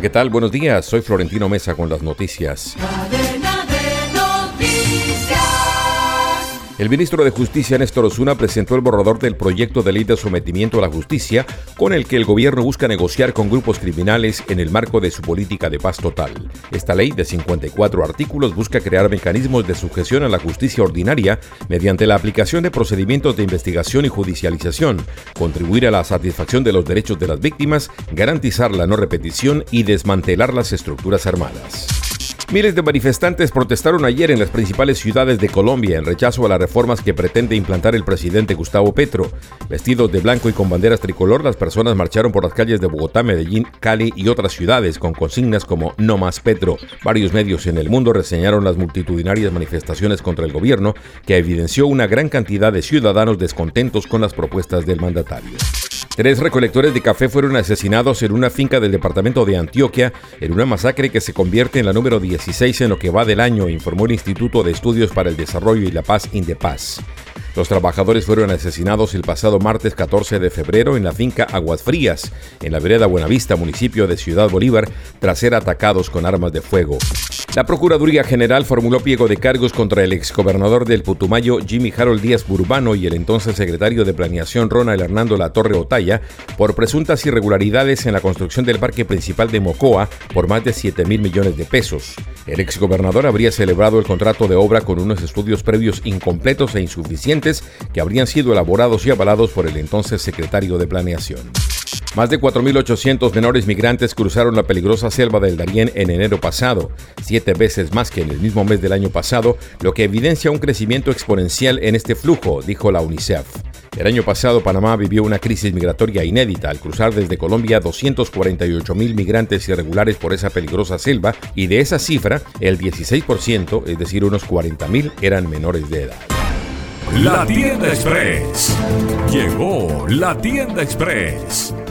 ¿qué tal? Buenos días. Soy Florentino Mesa con las noticias. El ministro de Justicia Néstor Osuna presentó el borrador del proyecto de ley de sometimiento a la justicia con el que el gobierno busca negociar con grupos criminales en el marco de su política de paz total. Esta ley de 54 artículos busca crear mecanismos de sujeción a la justicia ordinaria mediante la aplicación de procedimientos de investigación y judicialización, contribuir a la satisfacción de los derechos de las víctimas, garantizar la no repetición y desmantelar las estructuras armadas. Miles de manifestantes protestaron ayer en las principales ciudades de Colombia en rechazo a las reformas que pretende implantar el presidente Gustavo Petro. Vestidos de blanco y con banderas tricolor, las personas marcharon por las calles de Bogotá, Medellín, Cali y otras ciudades con consignas como No más Petro. Varios medios en el mundo reseñaron las multitudinarias manifestaciones contra el gobierno que evidenció una gran cantidad de ciudadanos descontentos con las propuestas del mandatario. Tres recolectores de café fueron asesinados en una finca del departamento de Antioquia en una masacre que se convierte en la número 16 en lo que va del año, informó el Instituto de Estudios para el Desarrollo y la Paz Indepaz. Los trabajadores fueron asesinados el pasado martes 14 de febrero en la finca Aguas Frías, en la vereda Buenavista, municipio de Ciudad Bolívar, tras ser atacados con armas de fuego. La Procuraduría General formuló pliego de cargos contra el exgobernador del Putumayo, Jimmy Harold Díaz Burbano, y el entonces secretario de Planeación, Ronald Hernando La Torre Otaya, por presuntas irregularidades en la construcción del parque principal de Mocoa por más de 7 mil millones de pesos. El exgobernador habría celebrado el contrato de obra con unos estudios previos incompletos e insuficientes que habrían sido elaborados y avalados por el entonces secretario de Planeación. Más de 4.800 menores migrantes cruzaron la peligrosa selva del Darién en enero pasado, siete veces más que en el mismo mes del año pasado, lo que evidencia un crecimiento exponencial en este flujo, dijo la UNICEF. El año pasado Panamá vivió una crisis migratoria inédita al cruzar desde Colombia 248 mil migrantes irregulares por esa peligrosa selva y de esa cifra el 16%, es decir unos 40 mil, eran menores de edad. La Tienda Express. Llegó la Tienda Express,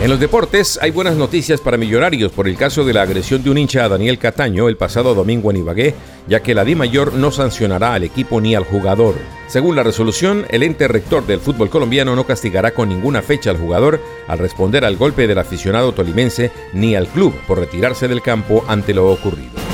En los deportes hay buenas noticias para Millonarios por el caso de la agresión de un hincha a Daniel Cataño el pasado domingo en Ibagué, ya que la Di Mayor no sancionará al equipo ni al jugador. Según la resolución, el ente rector del fútbol colombiano no castigará con ninguna fecha al jugador al responder al golpe del aficionado tolimense ni al club por retirarse del campo ante lo ocurrido.